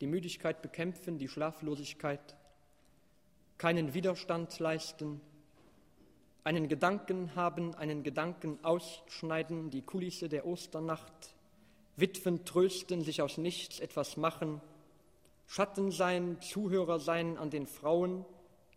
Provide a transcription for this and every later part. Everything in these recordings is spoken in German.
die Müdigkeit bekämpfen, die Schlaflosigkeit, keinen Widerstand leisten, einen Gedanken haben, einen Gedanken ausschneiden, die Kulisse der Osternacht, Witwen trösten, sich aus nichts etwas machen, Schatten sein, Zuhörer sein an den Frauen,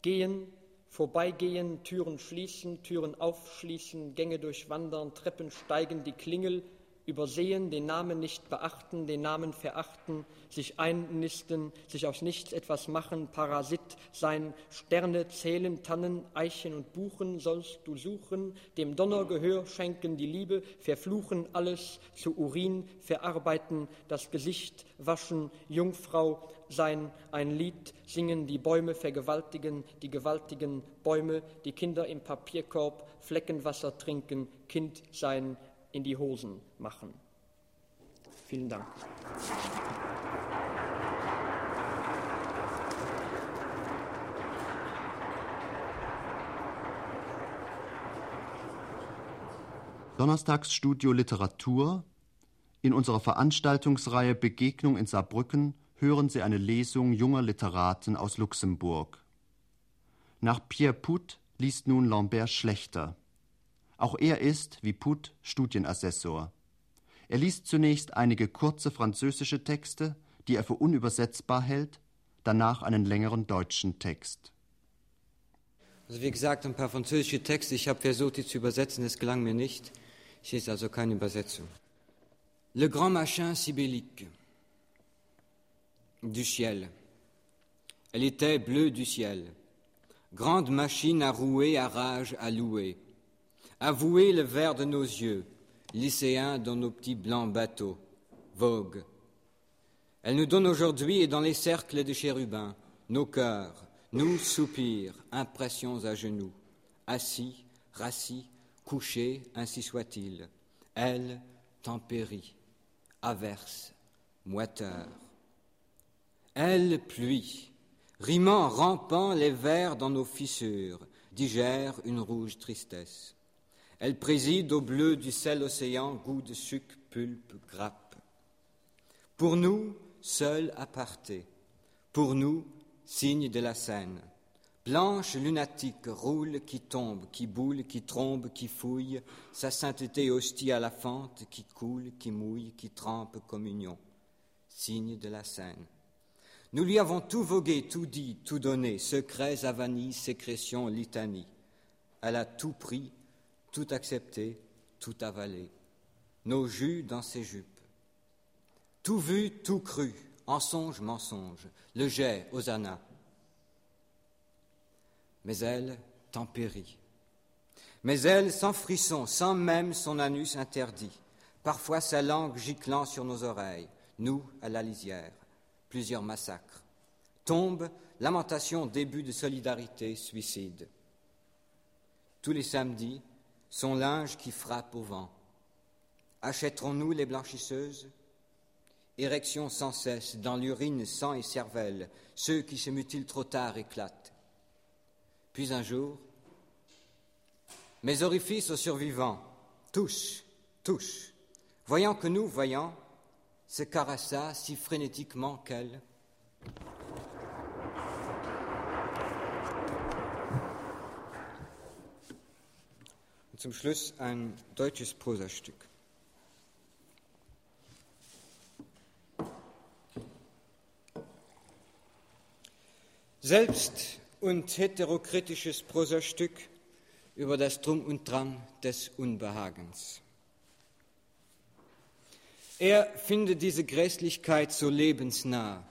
gehen, vorbeigehen, Türen schließen, Türen aufschließen, Gänge durchwandern, Treppen steigen, die Klingel übersehen, den Namen nicht beachten, den Namen verachten, sich einnisten, sich aus nichts etwas machen, Parasit sein, Sterne zählen, Tannen, Eichen und Buchen sollst du suchen, dem Donner Gehör schenken die Liebe, verfluchen alles zu Urin, verarbeiten, das Gesicht waschen, Jungfrau sein, ein Lied singen, die Bäume vergewaltigen, die gewaltigen Bäume, die Kinder im Papierkorb, Fleckenwasser trinken, Kind sein, in die Hosen machen. Vielen Dank. Donnerstagsstudio Literatur. In unserer Veranstaltungsreihe Begegnung in Saarbrücken hören Sie eine Lesung junger Literaten aus Luxemburg. Nach Pierre Put liest nun Lambert Schlechter. Auch er ist, wie Put, Studienassessor. Er liest zunächst einige kurze französische Texte, die er für unübersetzbar hält, danach einen längeren deutschen Text. Also wie gesagt, ein paar französische Texte. Ich habe versucht, die zu übersetzen, es gelang mir nicht. Ich lese also keine Übersetzung. Le grand machin sibyllique du ciel. Elle était bleue du ciel. Grande machine à rouer, à rage, à louer. Avouez le vert de nos yeux, lycéens dans nos petits blancs bateaux, vogue. Elle nous donne aujourd'hui et dans les cercles de chérubins, nos cœurs, nous soupirs, impressions à genoux, assis, rassis, couchés, ainsi soit-il. Elle, tempérie, averse, moiteur. Elle, pluie, rimant, rampant les vers dans nos fissures, digère une rouge tristesse. Elle préside au bleu du sel océan, goût de sucre, pulpe, grappe. Pour nous, seul aparté. Pour nous, signe de la Seine. Blanche lunatique, roule, qui tombe, qui boule, qui trombe, qui fouille, sa sainteté hostie à la fente, qui coule, qui mouille, qui trempe communion. Signe de la Seine. Nous lui avons tout vogué, tout dit, tout donné, secrets, avanies, sécrétions, litanie. Elle a tout pris, tout accepté, tout avalé, nos jus dans ses jupes. Tout vu, tout cru, ensonge, mensonge, le jet, Hosanna. Mais elle tempérit. Mais elle, sans frisson, sans même son anus interdit, parfois sa langue giclant sur nos oreilles, nous à la lisière, plusieurs massacres. Tombe, lamentation, début de solidarité, suicide. Tous les samedis, son linge qui frappe au vent. Achèterons-nous les blanchisseuses? Érection sans cesse, dans l'urine, sang et cervelle, ceux qui se mutilent trop tard éclatent. Puis un jour, mes orifices aux survivants, tous, tous, voyant que nous, voyant, se caressa si frénétiquement qu'elle, zum Schluss ein deutsches Prosastück. Selbst und heterokritisches Prosastück über das Drum und Drang des Unbehagens. Er findet diese Grässlichkeit so lebensnah,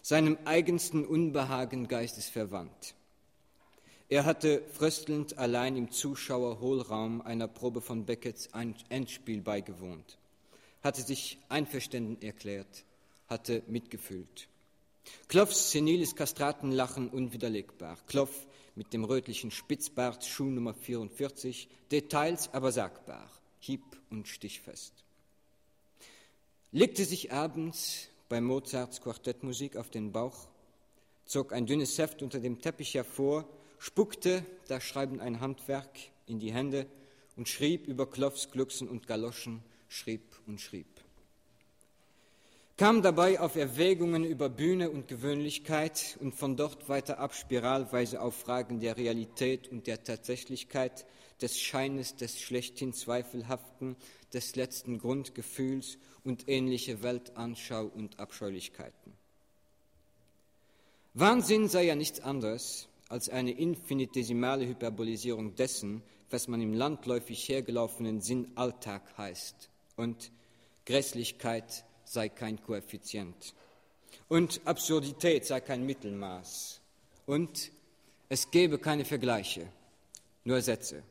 seinem eigensten Unbehagen geistesverwandt. Er hatte fröstelnd allein im Zuschauerhohlraum einer Probe von Beckets Endspiel beigewohnt, hatte sich einverstanden erklärt, hatte mitgefühlt. Kloffs seniles Kastratenlachen unwiderlegbar. Kloff mit dem rötlichen Spitzbart, Schuh Nummer 44, Details aber sagbar, hieb- und stichfest. Legte sich abends bei Mozarts Quartettmusik auf den Bauch, zog ein dünnes Heft unter dem Teppich hervor spuckte da Schreiben ein Handwerk in die Hände und schrieb über Kloffs, Glucksen und Galoschen, schrieb und schrieb. kam dabei auf Erwägungen über Bühne und Gewöhnlichkeit und von dort weiter ab spiralweise auf Fragen der Realität und der Tatsächlichkeit, des Scheines, des schlechthin Zweifelhaften, des letzten Grundgefühls und ähnliche Weltanschau und Abscheulichkeiten. Wahnsinn sei ja nichts anderes als eine infinitesimale Hyperbolisierung dessen, was man im landläufig hergelaufenen Sinn Alltag heißt. Und Grässlichkeit sei kein Koeffizient. Und Absurdität sei kein Mittelmaß. Und es gebe keine Vergleiche, nur Sätze.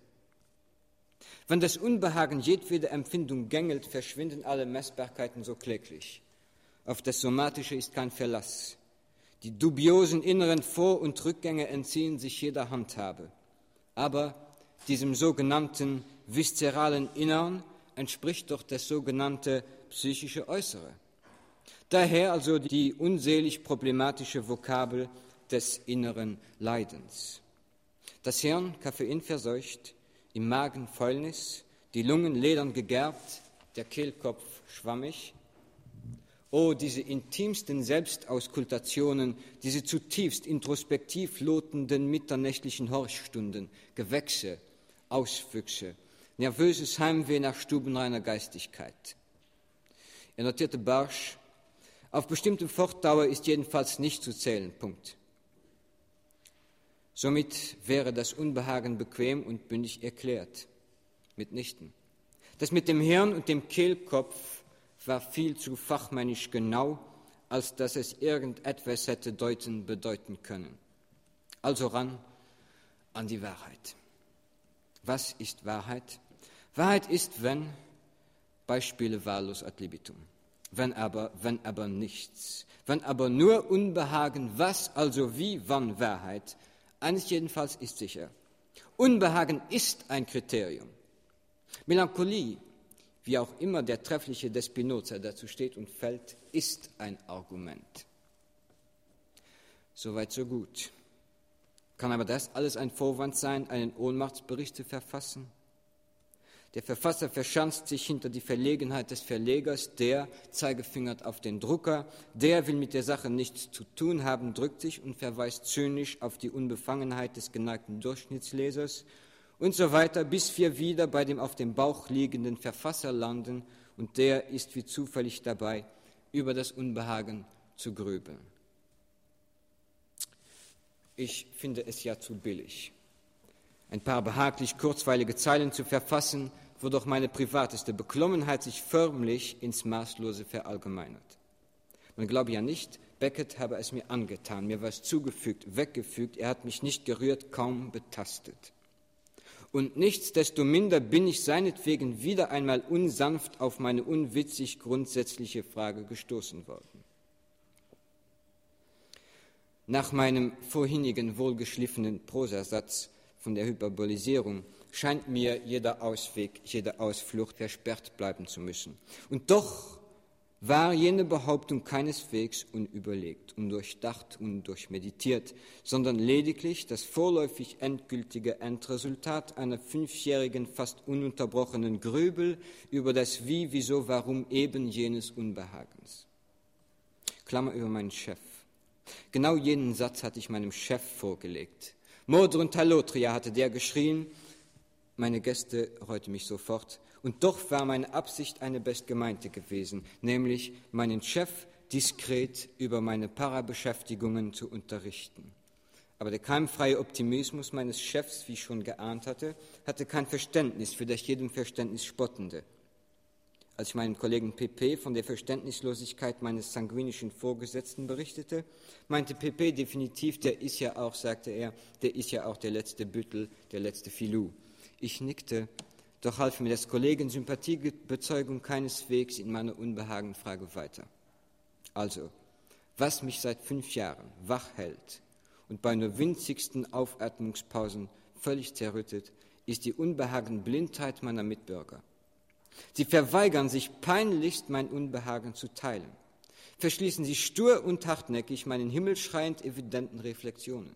Wenn das Unbehagen jedwede Empfindung gängelt, verschwinden alle Messbarkeiten so kläglich. Auf das Somatische ist kein Verlass. Die dubiosen inneren Vor- und Rückgänge entziehen sich jeder Handhabe. Aber diesem sogenannten viszeralen Innern entspricht doch das sogenannte psychische Äußere. Daher also die unselig problematische Vokabel des inneren Leidens. Das Hirn, Koffein verseucht, im Magen Fäulnis, die Lungen ledern gegerbt, der Kehlkopf schwammig. Oh, diese intimsten Selbstauskultationen, diese zutiefst introspektiv lotenden mitternächtlichen Horchstunden, Gewächse, Auswüchse, nervöses Heimweh nach stubenreiner Geistigkeit. Er notierte barsch, auf bestimmte Fortdauer ist jedenfalls nicht zu zählen. Punkt. Somit wäre das Unbehagen bequem und bündig erklärt. Mitnichten. Das mit dem Hirn und dem Kehlkopf war viel zu fachmännisch genau, als dass es irgendetwas hätte deuten bedeuten können. Also ran an die Wahrheit. Was ist Wahrheit? Wahrheit ist, wenn, Beispiele wahllos ad libitum, wenn aber, wenn aber nichts, wenn aber nur Unbehagen, was, also wie, wann Wahrheit, eines jedenfalls ist sicher. Unbehagen ist ein Kriterium. Melancholie, wie auch immer der treffliche des Spinoza dazu steht und fällt, ist ein Argument. Soweit, so gut. Kann aber das alles ein Vorwand sein, einen Ohnmachtsbericht zu verfassen? Der Verfasser verschanzt sich hinter die Verlegenheit des Verlegers, der zeigefingert auf den Drucker, der will mit der Sache nichts zu tun haben, drückt sich und verweist zynisch auf die Unbefangenheit des geneigten Durchschnittslesers und so weiter, bis wir wieder bei dem auf dem Bauch liegenden Verfasser landen und der ist wie zufällig dabei, über das Unbehagen zu grübeln. Ich finde es ja zu billig ein paar behaglich kurzweilige Zeilen zu verfassen, wo doch meine privateste Beklommenheit sich förmlich ins Maßlose verallgemeinert. Man glaube ja nicht, Beckett habe es mir angetan, mir war es zugefügt, weggefügt, er hat mich nicht gerührt, kaum betastet. Und nichtsdestominder bin ich seinetwegen wieder einmal unsanft auf meine unwitzig grundsätzliche Frage gestoßen worden. Nach meinem vorhinigen wohlgeschliffenen Prosasatz von der Hyperbolisierung scheint mir jeder Ausweg, jede Ausflucht versperrt bleiben zu müssen. Und doch war jene Behauptung keineswegs unüberlegt, undurchdacht, undurchmeditiert, sondern lediglich das vorläufig endgültige Endresultat einer fünfjährigen, fast ununterbrochenen Grübel über das Wie, Wieso, Warum eben jenes Unbehagens. Klammer über meinen Chef. Genau jenen Satz hatte ich meinem Chef vorgelegt. Modrun Talotria hatte der geschrien, meine Gäste reute mich sofort, und doch war meine Absicht eine bestgemeinte gewesen, nämlich meinen Chef diskret über meine Parabeschäftigungen zu unterrichten. Aber der keimfreie Optimismus meines Chefs, wie ich schon geahnt hatte, hatte kein Verständnis für das jedem Verständnis Spottende. Als ich meinem Kollegen PP von der Verständnislosigkeit meines sanguinischen Vorgesetzten berichtete, meinte PP definitiv, der ist ja auch, sagte er, der ist ja auch der letzte Büttel, der letzte Filou. Ich nickte, doch half mir des Kollegen Sympathiebezeugung keineswegs in meiner Unbehagenfrage weiter. Also, was mich seit fünf Jahren wach hält und bei nur winzigsten Aufatmungspausen völlig zerrüttet, ist die Unbehagenblindheit meiner Mitbürger. Sie verweigern sich peinlichst, mein Unbehagen zu teilen, verschließen sich stur und hartnäckig meinen himmelschreiend evidenten Reflexionen.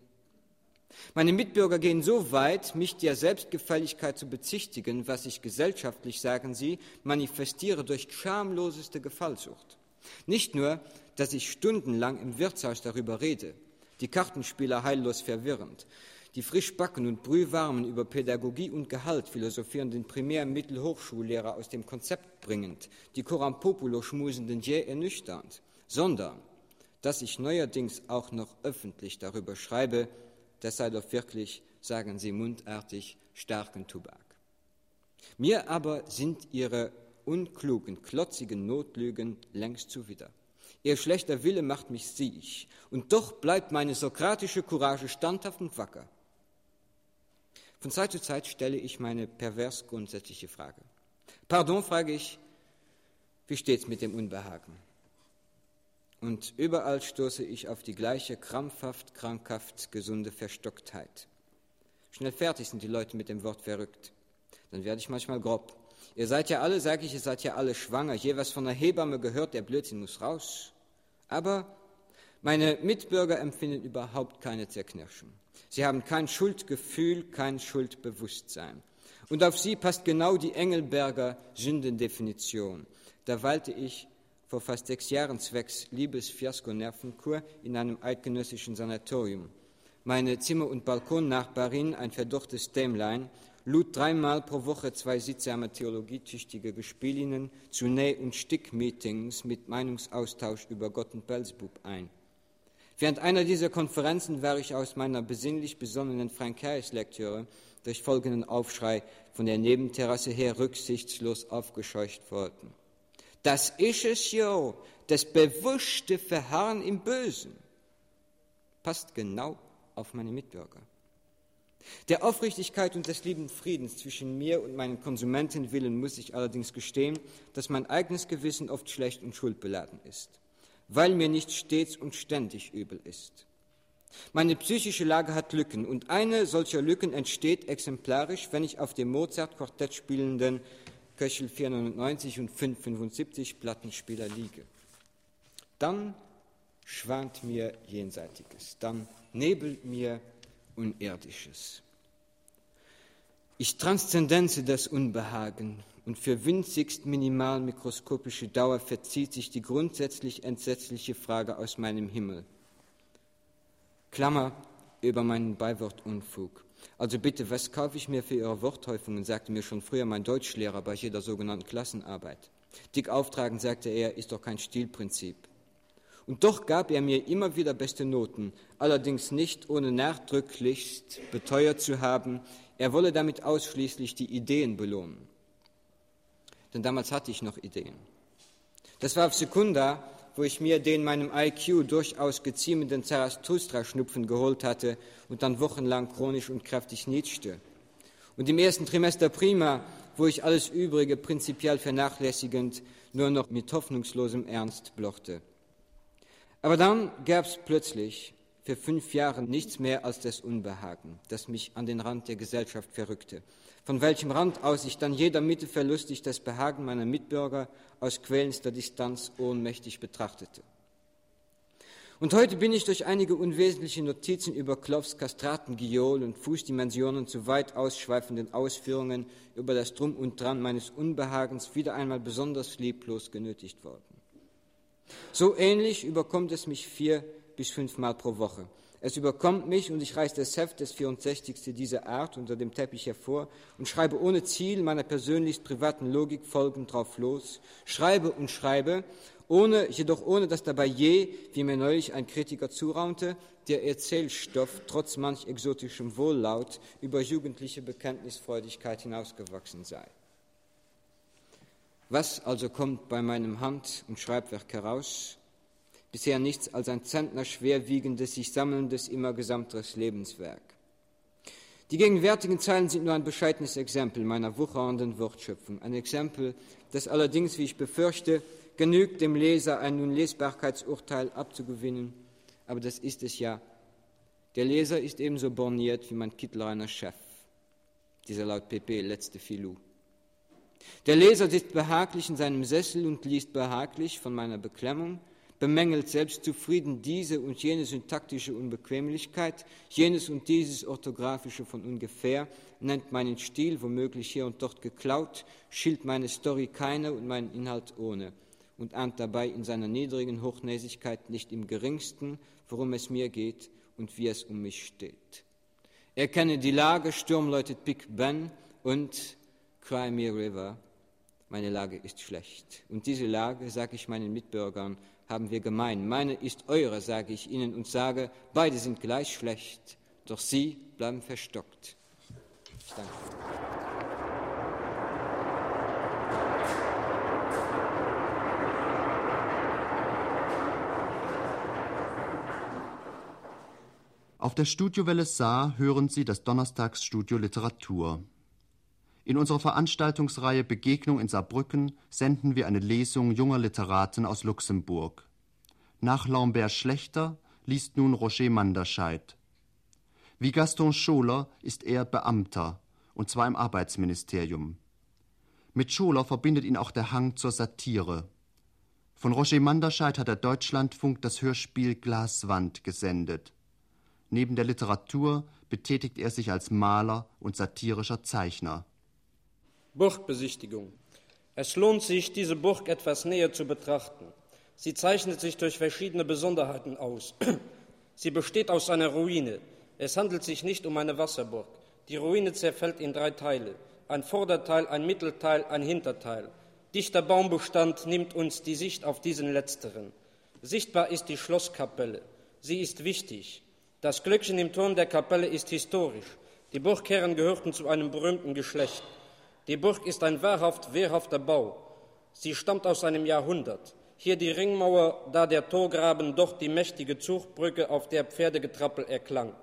Meine Mitbürger gehen so weit, mich der Selbstgefälligkeit zu bezichtigen, was ich gesellschaftlich, sagen sie, manifestiere durch schamloseste Gefallsucht. Nicht nur, dass ich stundenlang im Wirtshaus darüber rede, die Kartenspieler heillos verwirrend, die frischbacken und brühwarmen über Pädagogie und Gehalt philosophierenden Primär- und Mittelhochschullehrer aus dem Konzept bringend, die Coram Populo schmusenden jäh ernüchternd, sondern dass ich neuerdings auch noch öffentlich darüber schreibe, das sei doch wirklich, sagen Sie mundartig, starken Tobak. Mir aber sind Ihre unklugen, klotzigen Notlügen längst zuwider. Ihr schlechter Wille macht mich siech, und doch bleibt meine sokratische Courage standhaft und wacker. Von Zeit zu Zeit stelle ich meine pervers grundsätzliche Frage. Pardon, frage ich, wie steht's mit dem Unbehagen? Und überall stoße ich auf die gleiche krampfhaft, krankhaft gesunde Verstocktheit. Schnell fertig sind die Leute mit dem Wort verrückt. Dann werde ich manchmal grob. Ihr seid ja alle, sage ich, ihr seid ja alle schwanger. Je was von der Hebamme gehört, der Blödsinn muss raus. Aber meine Mitbürger empfinden überhaupt keine Zerknirschung. Sie haben kein Schuldgefühl, kein Schuldbewusstsein. Und auf sie passt genau die Engelberger Sündendefinition. Da walte ich vor fast sechs Jahren zwecks Liebesfiasko-Nervenkur in einem eidgenössischen Sanatorium. Meine Zimmer- und Balkonnachbarin, ein verdorrtes Dämlein, lud dreimal pro Woche zwei sittsame theologietüchtige Gespielinnen zu Näh- und Stickmeetings mit Meinungsaustausch über Gott und Belzebub ein. Während einer dieser Konferenzen war ich aus meiner besinnlich besonnenen Frankreichs-Lektüre durch folgenden Aufschrei von der Nebenterrasse her rücksichtslos aufgescheucht worden. Das ist es jo, das bewusste Verharren im Bösen. Passt genau auf meine Mitbürger. Der Aufrichtigkeit und des lieben Friedens zwischen mir und meinen Konsumenten willen muss ich allerdings gestehen, dass mein eigenes Gewissen oft schlecht und schuldbeladen ist, weil mir nicht stets und ständig übel ist. Meine psychische Lage hat Lücken und eine solcher Lücken entsteht exemplarisch, wenn ich auf dem Mozart-Quartett spielenden Köchel 490 und 575 Plattenspieler liege. Dann schwant mir Jenseitiges, dann nebelt mir Unirdisches. Ich transzendenze das Unbehagen und für winzigst minimal mikroskopische Dauer verzieht sich die grundsätzlich entsetzliche Frage aus meinem Himmel. Klammer über meinen Beiwort Unfug. Also bitte, was kaufe ich mir für Ihre Worthäufungen, sagte mir schon früher mein Deutschlehrer bei jeder sogenannten Klassenarbeit. Dick auftragen, sagte er, ist doch kein Stilprinzip. Und doch gab er mir immer wieder beste Noten, allerdings nicht ohne nachdrücklichst beteuert zu haben, er wolle damit ausschließlich die Ideen belohnen. Denn damals hatte ich noch Ideen. Das war auf Sekunda, wo ich mir den meinem IQ durchaus geziemenden Zarathustra-Schnupfen geholt hatte und dann wochenlang chronisch und kräftig nietzschte. Und im ersten Trimester prima, wo ich alles Übrige prinzipiell vernachlässigend nur noch mit hoffnungslosem Ernst blochte. Aber dann gab es plötzlich für fünf Jahre nichts mehr als das Unbehagen, das mich an den Rand der Gesellschaft verrückte, von welchem Rand aus ich dann jeder Mitte verlustig das Behagen meiner Mitbürger aus quälendster Distanz ohnmächtig betrachtete. Und heute bin ich durch einige unwesentliche Notizen über Kloffs Kastratengiol und Fußdimensionen zu weit ausschweifenden Ausführungen über das Drum und Dran meines Unbehagens wieder einmal besonders leblos genötigt worden. So ähnlich überkommt es mich vier bis fünfmal pro Woche. Es überkommt mich und ich reiße das Heft des 64. dieser Art unter dem Teppich hervor und schreibe ohne Ziel meiner persönlichst privaten Logik folgend drauf los, schreibe und schreibe, ohne, jedoch ohne, dass dabei je, wie mir neulich ein Kritiker zuraunte, der Erzählstoff trotz manch exotischem Wohllaut über jugendliche Bekenntnisfreudigkeit hinausgewachsen sei. Was also kommt bei meinem Hand- und Schreibwerk heraus? Bisher nichts als ein Zentner schwerwiegendes, sich sammelndes, immer gesamteres Lebenswerk. Die gegenwärtigen Zeilen sind nur ein bescheidenes Exempel meiner wuchernden Wortschöpfung. Ein Exempel, das allerdings, wie ich befürchte, genügt, dem Leser ein nun Lesbarkeitsurteil abzugewinnen. Aber das ist es ja. Der Leser ist ebenso borniert wie mein Kittlereiner Chef, dieser laut PP letzte Filou. Der Leser sitzt behaglich in seinem Sessel und liest behaglich von meiner Beklemmung, bemängelt selbstzufrieden diese und jene syntaktische Unbequemlichkeit, jenes und dieses orthografische von ungefähr, nennt meinen Stil womöglich hier und dort geklaut, schilt meine Story keine und meinen Inhalt ohne. und ahnt dabei in seiner niedrigen Hochnäsigkeit nicht im geringsten, worum es mir geht und wie es um mich steht. Er kenne die Lage, Sturm läutet Big Ben und Crimea River. Meine Lage ist schlecht. Und diese Lage, sage ich meinen Mitbürgern, haben wir gemein. Meine ist eure, sage ich ihnen und sage, beide sind gleich schlecht, doch sie bleiben verstockt. Ich danke. Auf der Studiowelle Saar hören Sie das Donnerstagsstudio Literatur. In unserer Veranstaltungsreihe Begegnung in Saarbrücken senden wir eine Lesung junger Literaten aus Luxemburg. Nach Lambert Schlechter liest nun Roger Manderscheid. Wie Gaston Scholer ist er Beamter, und zwar im Arbeitsministerium. Mit Scholer verbindet ihn auch der Hang zur Satire. Von Roger Manderscheid hat der Deutschlandfunk das Hörspiel Glaswand gesendet. Neben der Literatur betätigt er sich als Maler und satirischer Zeichner. Burgbesichtigung. Es lohnt sich, diese Burg etwas näher zu betrachten. Sie zeichnet sich durch verschiedene Besonderheiten aus. Sie besteht aus einer Ruine. Es handelt sich nicht um eine Wasserburg. Die Ruine zerfällt in drei Teile. Ein Vorderteil, ein Mittelteil, ein Hinterteil. Dichter Baumbestand nimmt uns die Sicht auf diesen letzteren. Sichtbar ist die Schlosskapelle. Sie ist wichtig. Das Glöckchen im Turm der Kapelle ist historisch. Die Burgherren gehörten zu einem berühmten Geschlecht. Die Burg ist ein wahrhaft wehrhafter Bau. Sie stammt aus einem Jahrhundert. Hier die Ringmauer, da der Torgraben, doch die mächtige Zugbrücke, auf der Pferdegetrappel erklang.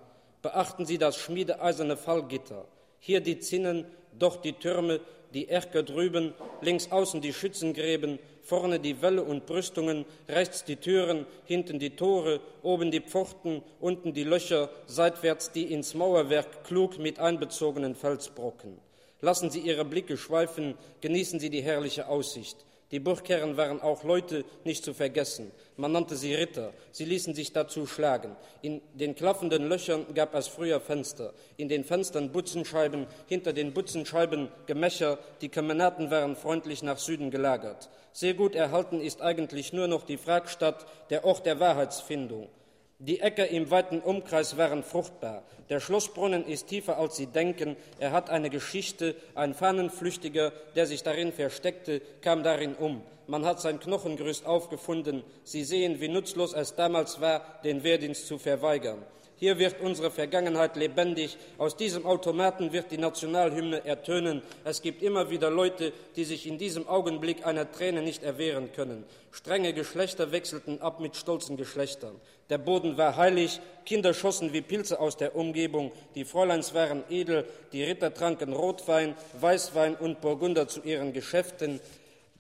Beachten Sie das schmiedeeiserne Fallgitter. Hier die Zinnen, doch die Türme, die Erker drüben, links außen die Schützengräben, vorne die Wälle und Brüstungen, rechts die Türen, hinten die Tore, oben die Pforten, unten die Löcher, seitwärts die ins Mauerwerk klug mit einbezogenen Felsbrocken. Lassen Sie Ihre Blicke schweifen, genießen Sie die herrliche Aussicht. Die Burgherren waren auch Leute nicht zu vergessen. Man nannte sie Ritter. Sie ließen sich dazu schlagen. In den klaffenden Löchern gab es früher Fenster. In den Fenstern Butzenscheiben, hinter den Butzenscheiben Gemächer. Die Kemenaten waren freundlich nach Süden gelagert. Sehr gut erhalten ist eigentlich nur noch die Fragstadt, der Ort der Wahrheitsfindung. Die Äcker im weiten Umkreis waren fruchtbar. Der Schlossbrunnen ist tiefer, als Sie denken. Er hat eine Geschichte. Ein Fahnenflüchtiger, der sich darin versteckte, kam darin um. Man hat sein Knochengerüst aufgefunden. Sie sehen, wie nutzlos es damals war, den Wehrdienst zu verweigern. Hier wird unsere Vergangenheit lebendig. Aus diesem Automaten wird die Nationalhymne ertönen. Es gibt immer wieder Leute, die sich in diesem Augenblick einer Träne nicht erwehren können. Strenge Geschlechter wechselten ab mit stolzen Geschlechtern. Der Boden war heilig, Kinder schossen wie Pilze aus der Umgebung, die Fräuleins waren edel, die Ritter tranken Rotwein, Weißwein und Burgunder zu ihren Geschäften.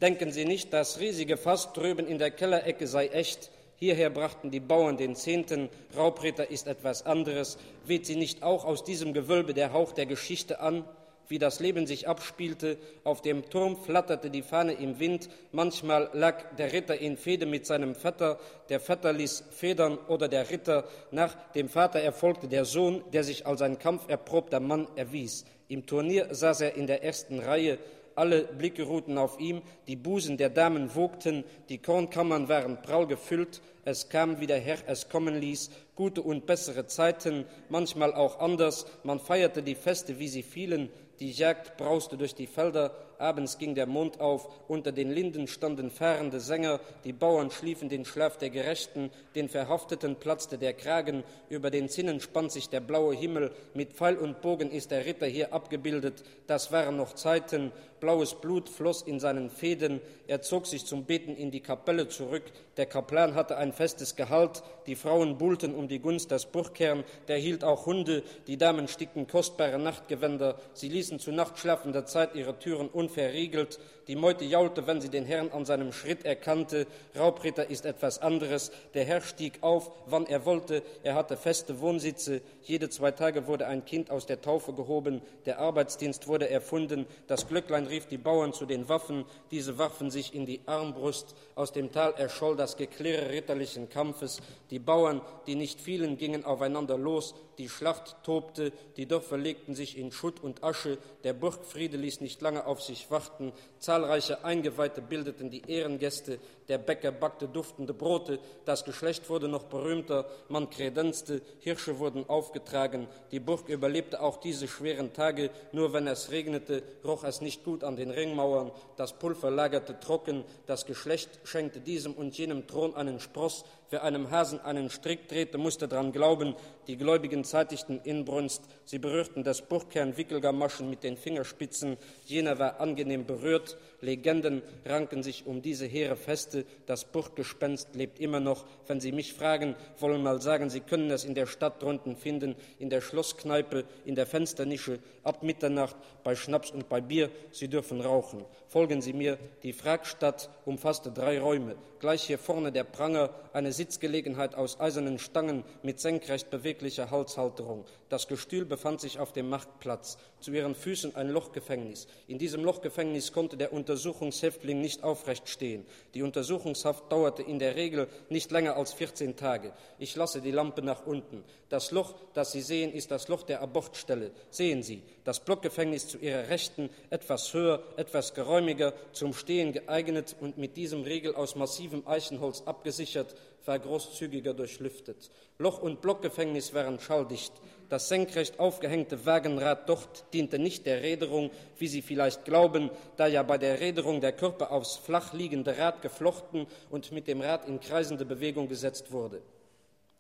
Denken Sie nicht, das riesige Fass drüben in der Kellerecke sei echt. Hierher brachten die Bauern den Zehnten. Raubritter ist etwas anderes. Weht sie nicht auch aus diesem Gewölbe der Hauch der Geschichte an? Wie das Leben sich abspielte, auf dem Turm flatterte die Fahne im Wind, manchmal lag der Ritter in Fehde mit seinem Vater, der Vater ließ federn oder der Ritter, nach. Dem Vater erfolgte der Sohn, der sich als ein kampferprobter Mann erwies. Im Turnier saß er in der ersten Reihe, alle Blicke ruhten auf ihm, die Busen der Damen wogten, die Kornkammern waren prall gefüllt, es kam, wie der Herr es kommen ließ, gute und bessere Zeiten, manchmal auch anders, man feierte die Feste, wie sie fielen, die Jagd brauste durch die Felder, abends ging der Mond auf, unter den Linden standen fahrende Sänger, die Bauern schliefen den Schlaf der Gerechten, den Verhafteten platzte der Kragen, über den Zinnen spannt sich der blaue Himmel, mit Pfeil und Bogen ist der Ritter hier abgebildet, das waren noch Zeiten, blaues Blut floss in seinen Fäden, er zog sich zum Beten in die Kapelle zurück, der Kaplan hatte ein festes Gehalt, die Frauen buhlten um die Gunst des Burgherrn, der hielt auch Hunde, die Damen stickten kostbare Nachtgewänder, sie ließen zu nachtschlafender Zeit ihre Türen unverriegelt, die Meute jaulte, wenn sie den Herrn an seinem Schritt erkannte. Raubritter ist etwas anderes. Der Herr stieg auf, wann er wollte. Er hatte feste Wohnsitze. Jede zwei Tage wurde ein Kind aus der Taufe gehoben. Der Arbeitsdienst wurde erfunden. Das Glöcklein rief die Bauern zu den Waffen. Diese warfen sich in die Armbrust. Aus dem Tal erscholl das Geklirre ritterlichen Kampfes. Die Bauern, die nicht fielen, gingen aufeinander los. Die Schlacht tobte. Die Dörfer legten sich in Schutt und Asche. Der Burgfriede ließ nicht lange auf sich warten. Zahlreiche Eingeweihte bildeten die Ehrengäste. Der Bäcker backte duftende Brote. Das Geschlecht wurde noch berühmter. Man kredenzte. Hirsche wurden aufgetragen. Die Burg überlebte auch diese schweren Tage. Nur wenn es regnete, roch es nicht gut an den Ringmauern. Das Pulver lagerte trocken. Das Geschlecht schenkte diesem und jenem Thron einen Spross. Wer einem Hasen einen Strick drehte, musste daran glauben. Die Gläubigen zeitigten Inbrunst. Sie berührten das Burgkern Wickelgamaschen mit den Fingerspitzen. Jener war angenehm berührt. Legenden ranken sich um diese hehre Feste. Das Burggespenst lebt immer noch. Wenn Sie mich fragen, wollen mal sagen, Sie können es in der Stadt drunten finden, in der Schlosskneipe, in der Fensternische, ab Mitternacht, bei Schnaps und bei Bier. Sie dürfen rauchen. Folgen Sie mir. Die Fragstadt umfasste drei Räume. Gleich hier vorne der Pranger, eine Sitzgelegenheit aus eisernen Stangen mit senkrecht beweglicher Halshalterung. Das Gestühl befand sich auf dem Marktplatz. Zu ihren Füßen ein Lochgefängnis. In diesem Lochgefängnis konnte der Untersuchungshäftling nicht aufrecht stehen. Die Untersuchungshaft dauerte in der Regel nicht länger als 14 Tage. Ich lasse die Lampe nach unten. Das Loch, das Sie sehen, ist das Loch der Abortstelle. Sehen Sie, das Blockgefängnis zu Ihrer Rechten, etwas höher, etwas geräumiger, zum Stehen geeignet und mit diesem Riegel aus massivem Eichenholz abgesichert, war großzügiger durchlüftet. Loch- und Blockgefängnis waren schalldicht. Das senkrecht aufgehängte Wagenrad dort diente nicht der Räderung, wie Sie vielleicht glauben, da ja bei der Räderung der Körper aufs flach liegende Rad geflochten und mit dem Rad in kreisende Bewegung gesetzt wurde.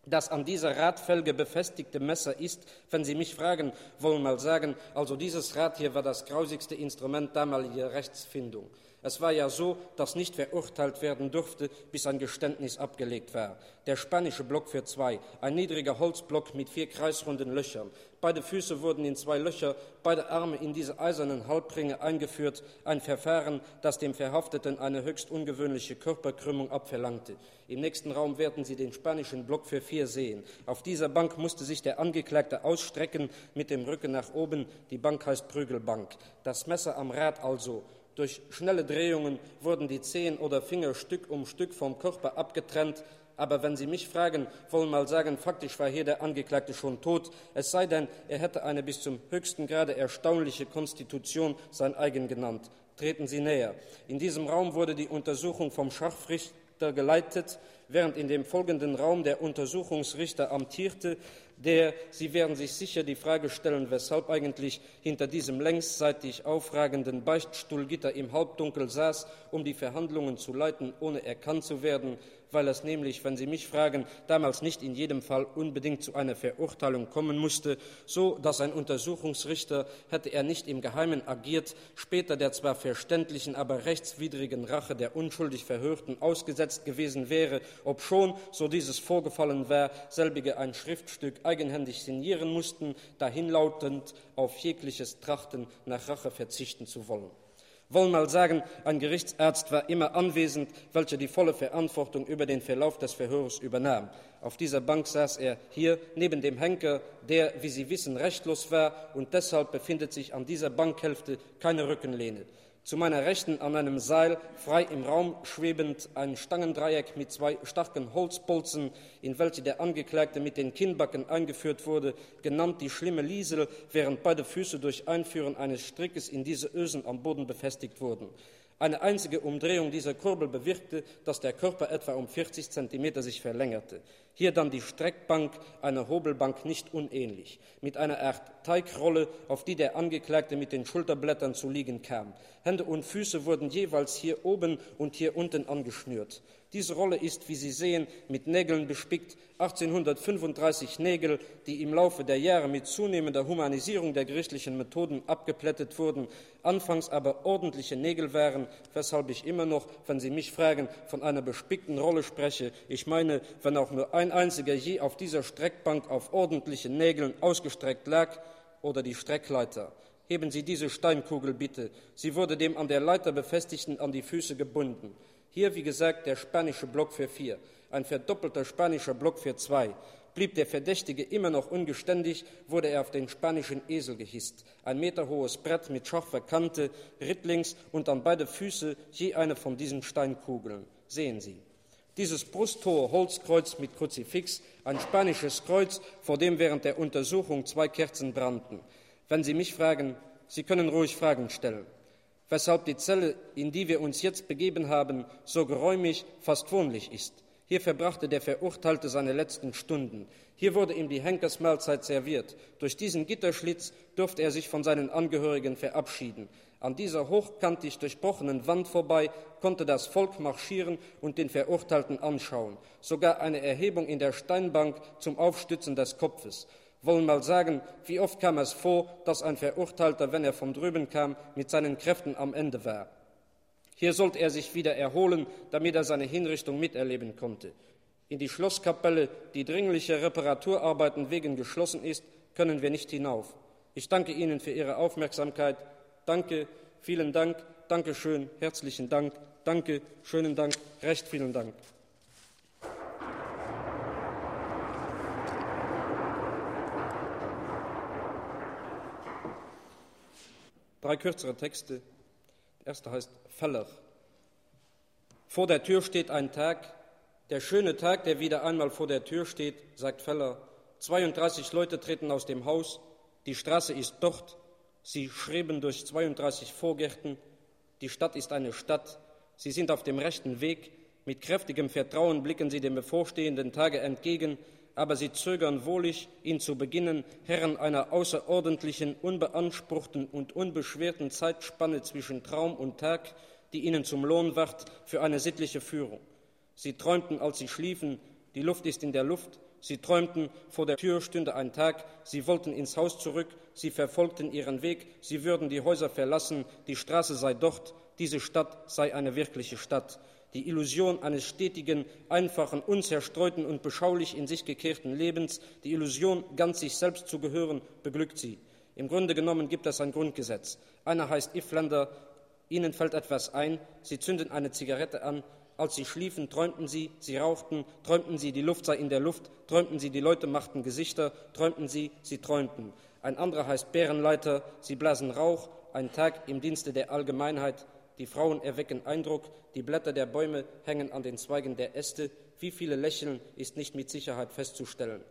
Das an dieser Radfelge befestigte Messer ist, wenn Sie mich fragen, wollen mal sagen, also dieses Rad hier war das grausigste Instrument damaliger Rechtsfindung. Es war ja so, dass nicht verurteilt werden durfte, bis ein Geständnis abgelegt war. Der spanische Block für zwei, ein niedriger Holzblock mit vier kreisrunden Löchern. Beide Füße wurden in zwei Löcher, beide Arme in diese eisernen Halbringe eingeführt, ein Verfahren, das dem Verhafteten eine höchst ungewöhnliche Körperkrümmung abverlangte. Im nächsten Raum werden Sie den spanischen Block für vier sehen. Auf dieser Bank musste sich der Angeklagte ausstrecken mit dem Rücken nach oben. Die Bank heißt Prügelbank. Das Messer am Rad also. Durch schnelle Drehungen wurden die Zehen oder Finger Stück um Stück vom Körper abgetrennt. Aber wenn Sie mich fragen, wollen mal sagen, faktisch war hier der Angeklagte schon tot, es sei denn, er hätte eine bis zum höchsten Grade erstaunliche Konstitution sein eigen genannt. Treten Sie näher. In diesem Raum wurde die Untersuchung vom Scharfrichter geleitet, während in dem folgenden Raum der Untersuchungsrichter amtierte, der, Sie werden sich sicher die Frage stellen, weshalb eigentlich hinter diesem längsseitig aufragenden Beichtstuhlgitter im Halbdunkel saß, um die Verhandlungen zu leiten, ohne erkannt zu werden, weil es nämlich, wenn Sie mich fragen, damals nicht in jedem Fall unbedingt zu einer Verurteilung kommen musste, so dass ein Untersuchungsrichter, hätte er nicht im Geheimen agiert, später der zwar verständlichen, aber rechtswidrigen Rache der unschuldig Verhörten ausgesetzt gewesen wäre, obschon, so dieses vorgefallen war, selbige ein Schriftstück eigenhändig signieren mussten, dahinlautend auf jegliches Trachten nach Rache verzichten zu wollen wollen mal sagen, ein Gerichtsarzt war immer anwesend, welcher die volle Verantwortung über den Verlauf des Verhörs übernahm. Auf dieser Bank saß er hier neben dem Henker, der, wie Sie wissen, rechtlos war, und deshalb befindet sich an dieser Bankhälfte keine Rückenlehne. Zu meiner Rechten an einem Seil, frei im Raum schwebend, ein Stangendreieck mit zwei starken Holzbolzen, in welche der Angeklagte mit den Kinnbacken eingeführt wurde, genannt die schlimme Liesel, während beide Füße durch Einführen eines Strickes in diese Ösen am Boden befestigt wurden. Eine einzige Umdrehung dieser Kurbel bewirkte, dass der Körper etwa um 40 Zentimeter sich verlängerte. Hier dann die Streckbank, einer Hobelbank nicht unähnlich, mit einer Art Teigrolle, auf die der Angeklagte mit den Schulterblättern zu liegen kam. Hände und Füße wurden jeweils hier oben und hier unten angeschnürt. Diese Rolle ist, wie Sie sehen, mit Nägeln bespickt. 1835 Nägel, die im Laufe der Jahre mit zunehmender Humanisierung der gerichtlichen Methoden abgeplättet wurden, anfangs aber ordentliche Nägel waren, weshalb ich immer noch, wenn Sie mich fragen, von einer bespickten Rolle spreche. Ich meine, wenn auch nur ein einziger je auf dieser Streckbank auf ordentlichen Nägeln ausgestreckt lag, oder die Streckleiter. Heben Sie diese Steinkugel bitte. Sie wurde dem an der Leiter befestigten an die Füße gebunden. Hier, wie gesagt, der spanische Block für vier, ein verdoppelter spanischer Block für zwei. Blieb der Verdächtige immer noch ungeständig, wurde er auf den spanischen Esel gehisst. Ein meterhohes Brett mit scharfer Kante, rittlings und an beide Füße je eine von diesen Steinkugeln. Sehen Sie. Dieses brusthohe Holzkreuz mit Kruzifix, ein spanisches Kreuz, vor dem während der Untersuchung zwei Kerzen brannten. Wenn Sie mich fragen, Sie können ruhig Fragen stellen. weshalb die Zelle, in die wir uns jetzt begeben haben, so geräumig, fast wohnlich ist. Hier verbrachte der Verurteilte seine letzten Stunden. Hier wurde ihm die Henkersmahlzeit serviert. Durch diesen Gitterschlitz durfte er sich von seinen Angehörigen verabschieden. An dieser hochkantig durchbrochenen Wand vorbei konnte das Volk marschieren und den Verurteilten anschauen. Sogar eine Erhebung in der Steinbank zum Aufstützen des Kopfes. Wollen mal sagen, wie oft kam es vor, dass ein Verurteilter, wenn er von drüben kam, mit seinen Kräften am Ende war. Hier sollte er sich wieder erholen, damit er seine Hinrichtung miterleben konnte. In die Schlosskapelle, die dringliche Reparaturarbeiten wegen geschlossen ist, können wir nicht hinauf. Ich danke Ihnen für Ihre Aufmerksamkeit. Danke, vielen Dank, danke schön, herzlichen Dank, danke, schönen Dank, recht vielen Dank. Drei kürzere Texte. Der erste heißt Feller. Vor der Tür steht ein Tag, der schöne Tag, der wieder einmal vor der Tür steht, sagt Feller. 32 Leute treten aus dem Haus, die Straße ist dort, Sie schreiben durch 32 Vorgärten, die Stadt ist eine Stadt, Sie sind auf dem rechten Weg, mit kräftigem Vertrauen blicken Sie dem bevorstehenden Tage entgegen, aber Sie zögern wohlig, ihn zu beginnen, Herren einer außerordentlichen, unbeanspruchten und unbeschwerten Zeitspanne zwischen Traum und Tag, die Ihnen zum Lohn wird für eine sittliche Führung. Sie träumten, als Sie schliefen, die Luft ist in der Luft, Sie träumten, vor der Tür stünde ein Tag, sie wollten ins Haus zurück, sie verfolgten ihren Weg, sie würden die Häuser verlassen, die Straße sei dort, diese Stadt sei eine wirkliche Stadt. Die Illusion eines stetigen, einfachen, unzerstreuten und beschaulich in sich gekehrten Lebens, die Illusion, ganz sich selbst zu gehören, beglückt sie. Im Grunde genommen gibt es ein Grundgesetz. Einer heißt Iflander, ihnen fällt etwas ein, sie zünden eine Zigarette an, als sie schliefen, träumten sie, sie rauchten, träumten sie, die Luft sei in der Luft, träumten sie, die Leute machten Gesichter, träumten sie, sie träumten. Ein anderer heißt Bärenleiter, sie blasen Rauch, ein Tag im Dienste der Allgemeinheit. Die Frauen erwecken Eindruck, die Blätter der Bäume hängen an den Zweigen der Äste. Wie viele lächeln, ist nicht mit Sicherheit festzustellen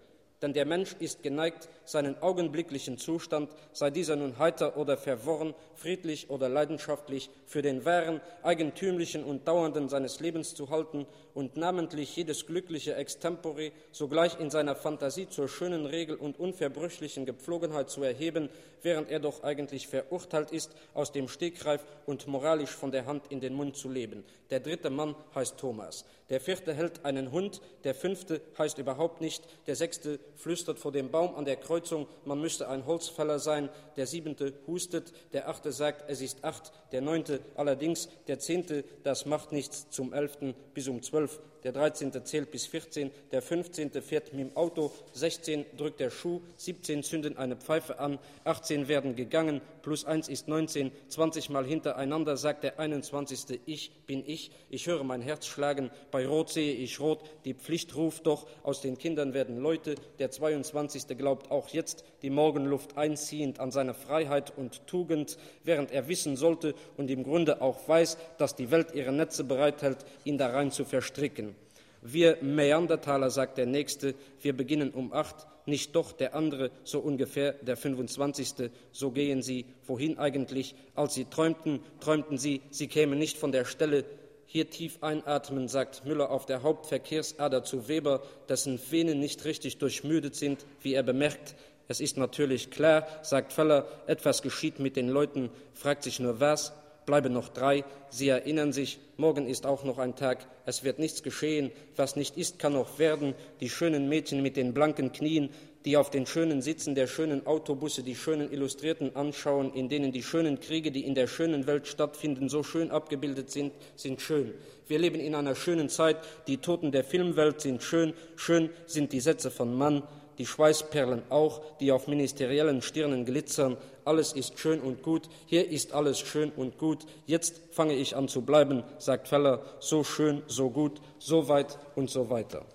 denn der Mensch ist geneigt, seinen augenblicklichen Zustand, sei dieser nun heiter oder verworren, friedlich oder leidenschaftlich, für den wahren, eigentümlichen und dauernden seines Lebens zu halten und namentlich jedes glückliche Extempore sogleich in seiner Fantasie zur schönen Regel und unverbrüchlichen Gepflogenheit zu erheben, während er doch eigentlich verurteilt ist, aus dem Stegreif und moralisch von der Hand in den Mund zu leben. Der dritte Mann heißt Thomas. Der vierte hält einen Hund, der fünfte heißt überhaupt nicht, der sechste flüstert vor dem Baum an der Kreuzung, man müsste ein Holzfäller sein, der siebente hustet, der achte sagt, es ist acht, der neunte allerdings, der zehnte, das macht nichts, zum elften bis um zwölf, der 13. zählt bis 14, der 15. fährt mit dem Auto, 16 drückt der Schuh, 17 zünden eine Pfeife an, 18 werden gegangen, plus 1 ist 19, 20 Mal hintereinander sagt der 21. Ich bin ich, ich höre mein Herz schlagen, bei Rot sehe ich Rot, die Pflicht ruft doch, aus den Kindern werden Leute, der 22. glaubt auch jetzt, die Morgenluft einziehend an seine Freiheit und Tugend, während er wissen sollte und im Grunde auch weiß, dass die Welt ihre Netze bereithält, ihn darein zu verstricken. Wir Neandertaler, sagt der Nächste, wir beginnen um acht, nicht doch der andere, so ungefähr der 25. So gehen sie. Wohin eigentlich? Als sie träumten, träumten sie, sie kämen nicht von der Stelle. Hier tief einatmen, sagt Müller auf der Hauptverkehrsader zu Weber, dessen Venen nicht richtig durchmüdet sind, wie er bemerkt. Es ist natürlich klar, sagt Feller, etwas geschieht mit den Leuten, fragt sich nur was, bleiben noch drei. Sie erinnern sich, morgen ist auch noch ein Tag. Es wird nichts geschehen. Was nicht ist, kann noch werden. Die schönen Mädchen mit den blanken Knien, die auf den schönen Sitzen der schönen Autobusse die schönen Illustrierten anschauen, in denen die schönen Kriege, die in der schönen Welt stattfinden, so schön abgebildet sind, sind schön. Wir leben in einer schönen Zeit. Die Toten der Filmwelt sind schön. Schön sind die Sätze von Mann die Schweißperlen auch, die auf ministeriellen Stirnen glitzern. Alles ist schön und gut, hier ist alles schön und gut. Jetzt fange ich an zu bleiben, sagt Feller, so schön, so gut, so weit und so weiter.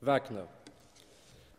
Wagner.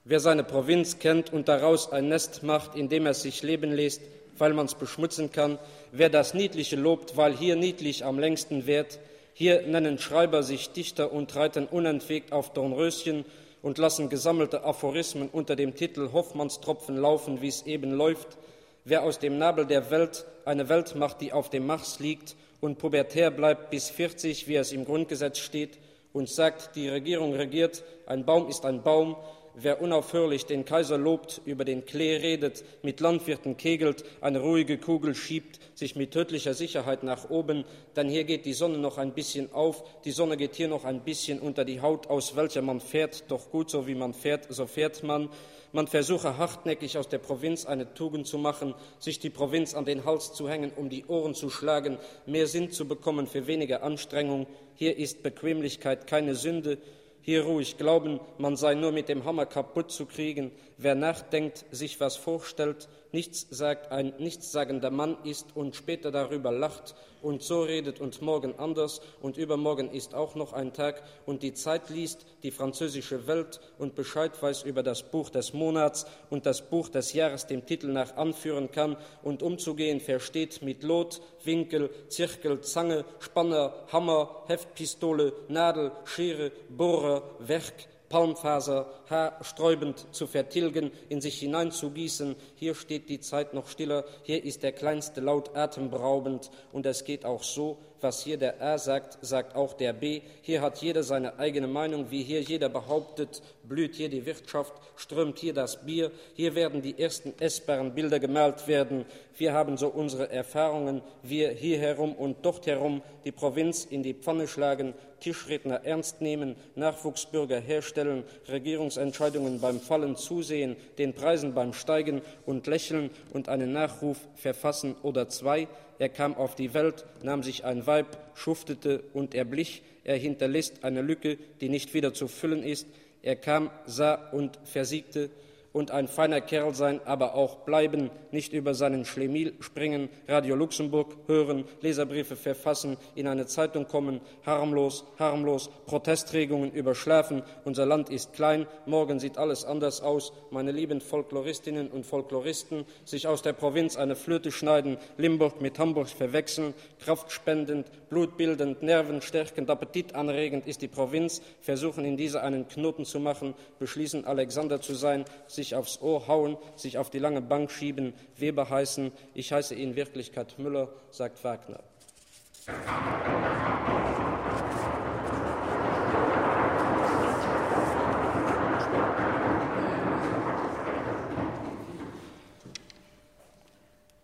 Wer seine Provinz kennt und daraus ein Nest macht, in dem er sich leben lässt, weil man es beschmutzen kann, wer das Niedliche lobt, weil hier niedlich am längsten währt, hier nennen Schreiber sich Dichter und reiten unentwegt auf Dornröschen, und lassen gesammelte Aphorismen unter dem Titel Hoffmannstropfen laufen, wie es eben läuft. Wer aus dem Nabel der Welt eine Welt macht, die auf dem Mars liegt und pubertär bleibt bis 40, wie es im Grundgesetz steht, und sagt, die Regierung regiert, ein Baum ist ein Baum, wer unaufhörlich den Kaiser lobt, über den Klee redet, mit Landwirten kegelt, eine ruhige Kugel schiebt, sich mit tödlicher Sicherheit nach oben, denn hier geht die Sonne noch ein bisschen auf, die Sonne geht hier noch ein bisschen unter die Haut, aus welcher man fährt, doch gut so wie man fährt, so fährt man. Man versuche hartnäckig aus der Provinz eine Tugend zu machen, sich die Provinz an den Hals zu hängen, um die Ohren zu schlagen, mehr Sinn zu bekommen für weniger Anstrengung. Hier ist Bequemlichkeit keine Sünde, hier ruhig glauben, man sei nur mit dem Hammer kaputt zu kriegen. Wer nachdenkt, sich was vorstellt, nichts sagt, ein nichtssagender Mann ist und später darüber lacht und so redet und morgen anders und übermorgen ist auch noch ein Tag und die Zeit liest, die französische Welt und Bescheid weiß über das Buch des Monats und das Buch des Jahres dem Titel nach anführen kann und umzugehen versteht mit Lot, Winkel, Zirkel, Zange, Spanner, Hammer, Heftpistole, Nadel, Schere, Bohrer, Werk, Palmfaser haarsträubend zu vertilgen, in sich hineinzugießen. Hier steht die Zeit noch stiller, hier ist der kleinste Laut atemberaubend und es geht auch so, was hier der A sagt, sagt auch der B. Hier hat jeder seine eigene Meinung, wie hier jeder behauptet, blüht hier die Wirtschaft, strömt hier das Bier, hier werden die ersten essbaren Bilder gemalt werden. Wir haben so unsere Erfahrungen, wir hier herum und dort herum die Provinz in die Pfanne schlagen, Tischredner ernst nehmen, Nachwuchsbürger herstellen, Regierungsentscheidungen beim Fallen zusehen, den Preisen beim Steigen und lächeln und einen Nachruf verfassen oder zwei, er kam auf die Welt, nahm sich ein Weib, schuftete und erblich. Er hinterlässt eine Lücke, die nicht wieder zu füllen ist. Er kam, sah und versiegte und ein feiner Kerl sein, aber auch bleiben, nicht über seinen Schlemiel springen, Radio Luxemburg hören, Leserbriefe verfassen, in eine Zeitung kommen, harmlos, harmlos, Protestregungen überschlafen. Unser Land ist klein, morgen sieht alles anders aus. Meine lieben Folkloristinnen und Folkloristen, sich aus der Provinz eine Flöte schneiden, Limburg mit Hamburg verwechseln, kraftspendend, blutbildend, nervenstärkend, appetitanregend ist die Provinz, versuchen in dieser einen Knoten zu machen, beschließen Alexander zu sein, sich aufs Ohr hauen, sich auf die lange Bank schieben, Weber heißen. Ich heiße in Wirklichkeit Müller, sagt Wagner.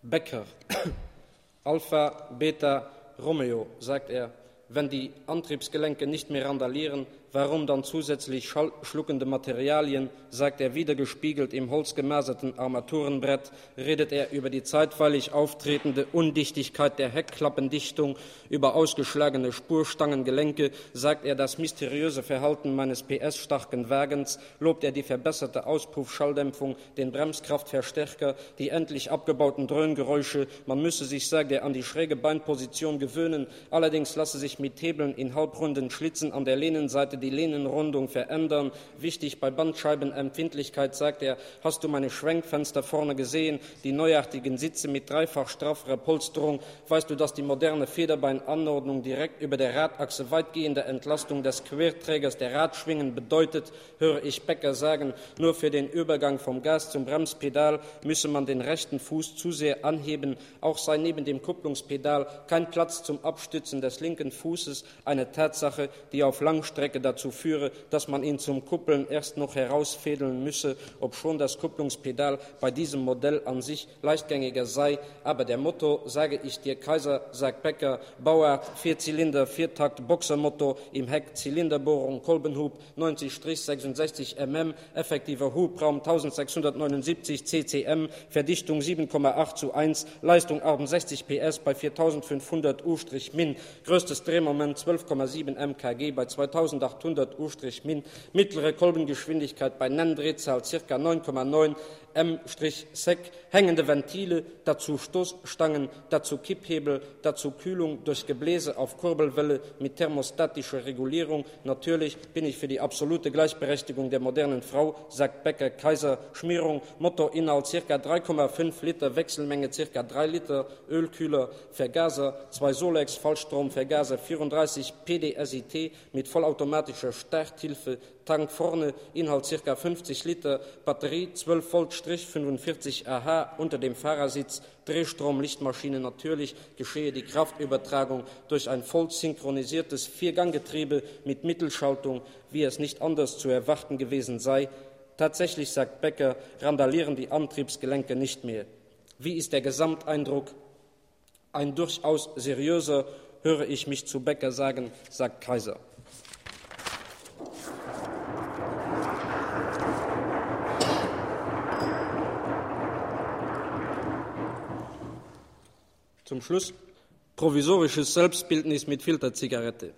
Becker, Alpha, Beta, Romeo, sagt er, wenn die Antriebsgelenke nicht mehr randalieren, Warum dann zusätzlich schluckende Materialien, sagt er wiedergespiegelt im holzgemaserten Armaturenbrett, redet er über die zeitweilig auftretende Undichtigkeit der Heckklappendichtung, über ausgeschlagene Spurstangengelenke, sagt er das mysteriöse Verhalten meines PS-starken Wagens, lobt er die verbesserte Auspuffschalldämpfung, den Bremskraftverstärker, die endlich abgebauten Dröhngeräusche, man müsse sich, sagt er, an die schräge Beinposition gewöhnen, allerdings lasse sich mit Hebeln in halbrunden Schlitzen an der Lehnenseite die Lehnenrundung verändern. Wichtig bei Bandscheibenempfindlichkeit sagt er, hast du meine Schwenkfenster vorne gesehen, die neuartigen Sitze mit dreifach straffer Polsterung, weißt du, dass die moderne Federbeinanordnung direkt über der Radachse weitgehende Entlastung des Querträgers der Radschwingen bedeutet, höre ich Becker sagen, nur für den Übergang vom Gas zum Bremspedal müsse man den rechten Fuß zu sehr anheben, auch sei neben dem Kupplungspedal kein Platz zum Abstützen des linken Fußes, eine Tatsache, die auf Langstrecke dazu führe, dass man ihn zum Kuppeln erst noch herausfädeln müsse, obschon das Kupplungspedal bei diesem Modell an sich leichtgängiger sei. Aber der Motto, sage ich dir Kaiser, sagt Becker, Bauart, Vierzylinder, Viertakt, Boxermotto, im Heck Zylinderbohrung, Kolbenhub, 90-66 mm, effektiver Hubraum 1679 ccm, Verdichtung 7,8 zu 1, Leistung 68 PS bei 4500 U-Min, größtes Drehmoment 12,7 mkg bei 2800 800 U-Min, mittlere Kolbengeschwindigkeit bei Nenndrehzahl ca. 9,9 M-Sec, hängende Ventile, dazu Stoßstangen, dazu Kipphebel, dazu Kühlung durch Gebläse auf Kurbelwelle mit thermostatischer Regulierung. Natürlich bin ich für die absolute Gleichberechtigung der modernen Frau, sagt Becker Kaiser. Schmierung, Mottoinhalt ca. 3,5 Liter, Wechselmenge ca. 3 Liter, Ölkühler, Vergaser, zwei Solex, Vollstromvergaser, 34 PDSIT mit vollautomatischer Starthilfe, Tank vorne, Inhalt ca. 50 Liter, Batterie 12 Volt, 45 AH unter dem Fahrersitz, Drehstrom, Lichtmaschine natürlich, geschehe die Kraftübertragung durch ein voll synchronisiertes Vierganggetriebe mit Mittelschaltung, wie es nicht anders zu erwarten gewesen sei. Tatsächlich, sagt Becker, randalieren die Antriebsgelenke nicht mehr. Wie ist der Gesamteindruck? Ein durchaus seriöser, höre ich mich zu Becker sagen, sagt Kaiser. Zum Schluss provisorisches Selbstbildnis mit Filterzigarette.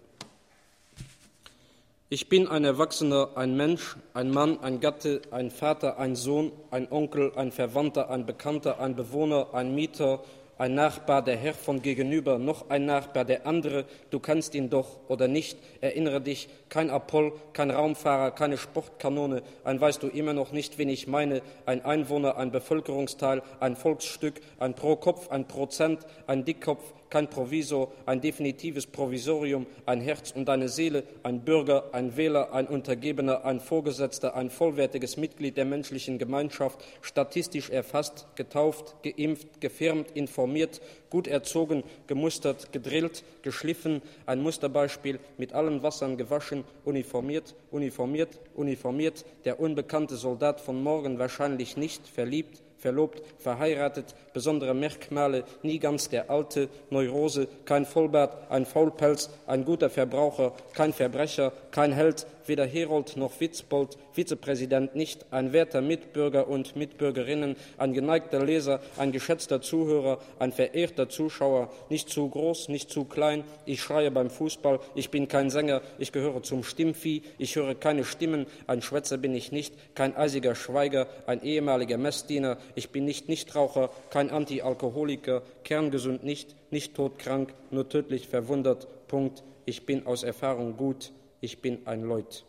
Ich bin ein Erwachsener, ein Mensch, ein Mann, ein Gatte, ein Vater, ein Sohn, ein Onkel, ein Verwandter, ein Bekannter, ein Bewohner, ein Mieter, ein Nachbar, der Herr von gegenüber, noch ein Nachbar, der andere, du kannst ihn doch oder nicht, erinnere dich, kein Apoll, kein Raumfahrer, keine Sportkanone, ein weißt du immer noch nicht, wen ich meine, ein Einwohner, ein Bevölkerungsteil, ein Volksstück, ein Pro Kopf, ein Prozent, ein Dickkopf, kein Provisor, ein definitives Provisorium, ein Herz und eine Seele, ein Bürger, ein Wähler, ein Untergebener, ein Vorgesetzter, ein vollwertiges Mitglied der menschlichen Gemeinschaft, statistisch erfasst, getauft, geimpft, gefirmt, informiert, gut erzogen, gemustert, gedrillt, geschliffen, ein Musterbeispiel, mit allen Wassern gewaschen, uniformiert, uniformiert, uniformiert, der unbekannte Soldat von morgen wahrscheinlich nicht verliebt, verlobt, verheiratet, besondere Merkmale, nie ganz der alte, Neurose, kein Vollbart, ein Faulpelz, ein guter Verbraucher, kein Verbrecher, kein Held, weder Herold noch Witzbold, Vizepräsident nicht, ein werter Mitbürger und Mitbürgerinnen, ein geneigter Leser, ein geschätzter Zuhörer, ein verehrter Zuschauer, nicht zu groß, nicht zu klein, ich schreie beim Fußball, ich bin kein Sänger, ich gehöre zum Stimmvieh, ich höre keine Stimmen, ein Schwätzer bin ich nicht, kein eisiger Schweiger, ein ehemaliger Messdiener, ich bin nicht Nichtraucher, kein Antialkoholiker, kerngesund nicht, nicht todkrank, nur tödlich verwundert, Punkt, ich bin aus Erfahrung gut, ich bin ein Leut.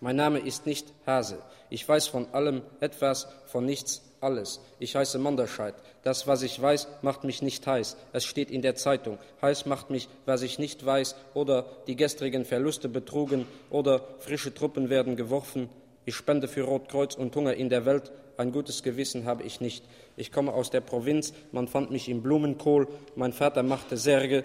Mein Name ist nicht Hase. Ich weiß von allem etwas, von nichts alles. Ich heiße Manderscheid. Das, was ich weiß, macht mich nicht heiß. Es steht in der Zeitung. Heiß macht mich, was ich nicht weiß, oder die gestrigen Verluste betrugen, oder frische Truppen werden geworfen. Ich spende für Rotkreuz und Hunger in der Welt. Ein gutes Gewissen habe ich nicht. Ich komme aus der Provinz. Man fand mich im Blumenkohl. Mein Vater machte Särge.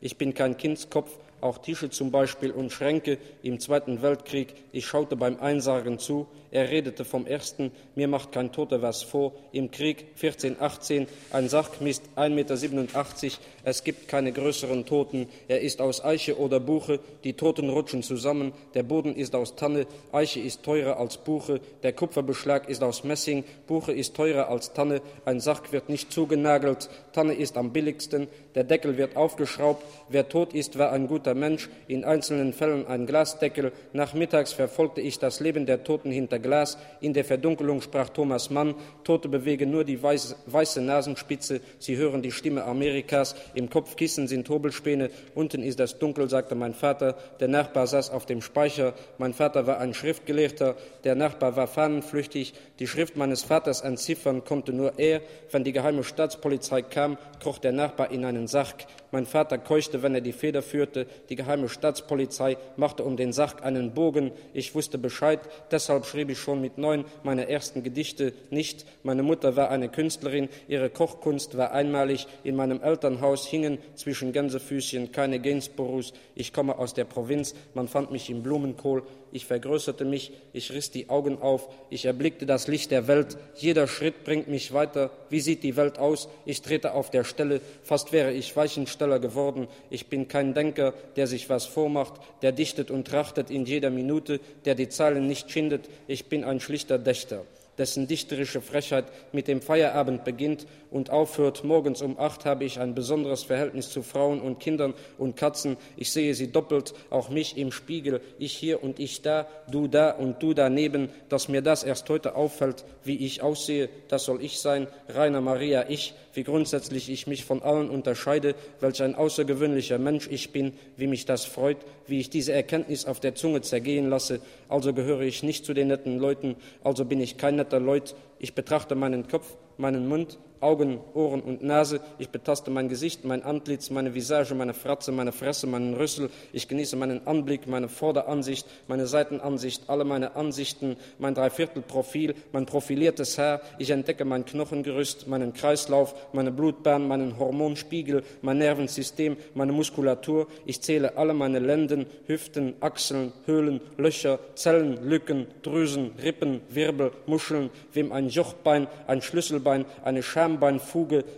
Ich bin kein Kindskopf auch Tische zum Beispiel und Schränke im Zweiten Weltkrieg. Ich schaute beim Einsargen zu. Er redete vom Ersten. Mir macht kein Toter was vor. Im Krieg 1418, ein Sack misst 1,87 Meter. Es gibt keine größeren Toten. Er ist aus Eiche oder Buche. Die Toten rutschen zusammen. Der Boden ist aus Tanne. Eiche ist teurer als Buche. Der Kupferbeschlag ist aus Messing. Buche ist teurer als Tanne. Ein Sack wird nicht zugenagelt. Tanne ist am billigsten. Der Deckel wird aufgeschraubt. Wer tot ist, war ein guter Mensch. In einzelnen Fällen ein Glasdeckel. Nachmittags verfolgte ich das Leben der Toten hinter Glas. In der Verdunkelung sprach Thomas Mann. Tote bewegen nur die weiße, weiße Nasenspitze. Sie hören die Stimme Amerikas. Im Kopfkissen sind Hobelspäne. Unten ist es dunkel, sagte mein Vater. Der Nachbar saß auf dem Speicher. Mein Vater war ein Schriftgelehrter. Der Nachbar war fahnenflüchtig. Die Schrift meines Vaters entziffern konnte nur er. Wenn die geheime Staatspolizei kam, kroch der Nachbar in einen Sarg. Mein Vater keuchte, wenn er die Feder führte. Die geheime Staatspolizei machte um den Sarg einen Bogen. Ich wusste Bescheid. Deshalb schrieb ich schon mit neun meine ersten Gedichte nicht. Meine Mutter war eine Künstlerin. Ihre Kochkunst war einmalig. In meinem Elternhaus hingen zwischen Gänsefüßchen keine Gainsboroughs. Ich komme aus der Provinz. Man fand mich im Blumenkohl. Ich vergrößerte mich. Ich riss die Augen auf. Ich erblickte das Licht der Welt. Jeder Schritt bringt mich weiter. Wie sieht die Welt aus? Ich trete auf der Stelle. Fast wäre ich Weichensteller geworden. Ich bin kein Denker, der sich was vormacht, der dichtet und trachtet in jeder Minute, der die Zeilen nicht schindet. Ich bin ein schlichter Dächter. Dessen dichterische Frechheit mit dem Feierabend beginnt und aufhört. Morgens um acht habe ich ein besonderes Verhältnis zu Frauen und Kindern und Katzen. Ich sehe sie doppelt, auch mich im Spiegel, ich hier und ich da, du da und du daneben. Dass mir das erst heute auffällt, wie ich aussehe, das soll ich sein, Rainer Maria, ich, wie grundsätzlich ich mich von allen unterscheide, welch ein außergewöhnlicher Mensch ich bin, wie mich das freut, wie ich diese Erkenntnis auf der Zunge zergehen lasse. Also gehöre ich nicht zu den netten Leuten, also bin ich kein netter Leut. Ich betrachte meinen Kopf, meinen Mund, Augen, Ohren und Nase. Ich betaste mein Gesicht, mein Antlitz, meine Visage, meine Fratze, meine Fresse, meinen Rüssel. Ich genieße meinen Anblick, meine Vorderansicht, meine Seitenansicht, alle meine Ansichten, mein Dreiviertelprofil, mein profiliertes Haar. Ich entdecke mein Knochengerüst, meinen Kreislauf, meine Blutbahn, meinen Hormonspiegel, mein Nervensystem, meine Muskulatur. Ich zähle alle meine Lenden, Hüften, Achseln, Höhlen, Löcher, Zellen, Lücken, Drüsen, Rippen, Wirbel, Muscheln, wem ein Jochbein, ein Schlüsselbein, eine Scham Schambein,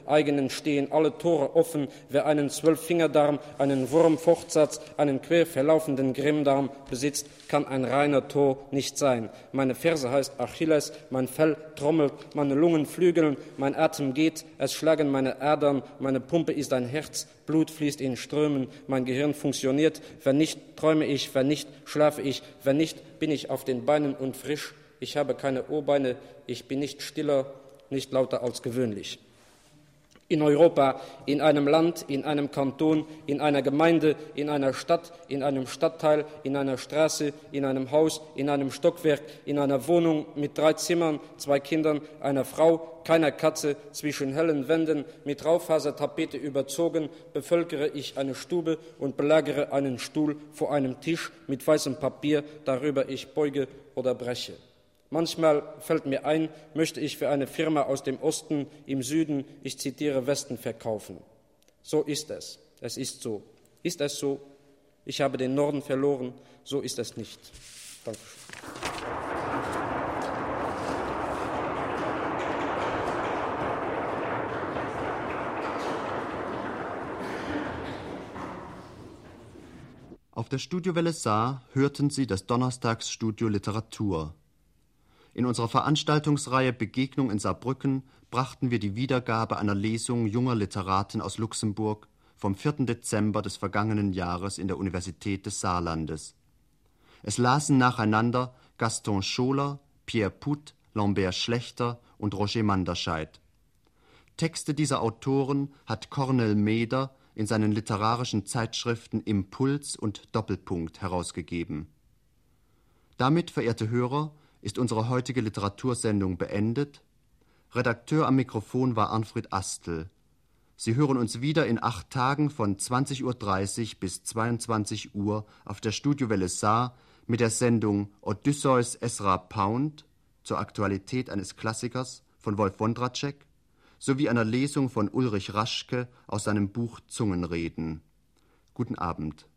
eigenen stehen alle Tore offen. Wer einen Zwölffingerdarm, einen Wurmfortsatz, einen quer verlaufenden Grimmdarm besitzt, kann ein reiner Tor nicht sein. Meine Ferse heißt Achilles, mein Fell trommelt, meine Lungen flügeln, mein Atem geht, es schlagen meine Adern, meine Pumpe ist ein Herz, Blut fließt in Strömen, mein Gehirn funktioniert. Wenn nicht, träume ich, wenn nicht, schlafe ich, wenn nicht, bin ich auf den Beinen und frisch. Ich habe keine Ohrbeine, ich bin nicht stiller, nicht lauter als gewöhnlich. In Europa, in einem Land, in einem Kanton, in einer Gemeinde, in einer Stadt, in einem Stadtteil, in einer Straße, in einem Haus, in einem Stockwerk, in einer Wohnung mit drei Zimmern, zwei Kindern, einer Frau, keiner Katze, zwischen hellen Wänden, mit Raufasertapete überzogen, bevölkere ich eine Stube und belagere einen Stuhl vor einem Tisch mit weißem Papier, darüber ich beuge oder breche. Manchmal fällt mir ein, möchte ich für eine Firma aus dem Osten im Süden, ich zitiere Westen, verkaufen. So ist es. Es ist so. Ist es so? Ich habe den Norden verloren. So ist es nicht. Dankeschön. Auf der Studiowelle Saar hörten Sie das Donnerstagsstudio Literatur. In unserer Veranstaltungsreihe Begegnung in Saarbrücken brachten wir die Wiedergabe einer Lesung junger Literaten aus Luxemburg vom 4. Dezember des vergangenen Jahres in der Universität des Saarlandes. Es lasen nacheinander Gaston Scholer, Pierre Put, Lambert Schlechter und Roger Manderscheid. Texte dieser Autoren hat Cornel Meder in seinen literarischen Zeitschriften Impuls und Doppelpunkt herausgegeben. Damit, verehrte Hörer, ist unsere heutige Literatursendung beendet. Redakteur am Mikrofon war Arnfried Astel. Sie hören uns wieder in acht Tagen von 20.30 Uhr bis 22 Uhr auf der Studiowelle Saar mit der Sendung Odysseus Esra Pound zur Aktualität eines Klassikers von Wolf Wondracek sowie einer Lesung von Ulrich Raschke aus seinem Buch Zungenreden. Guten Abend.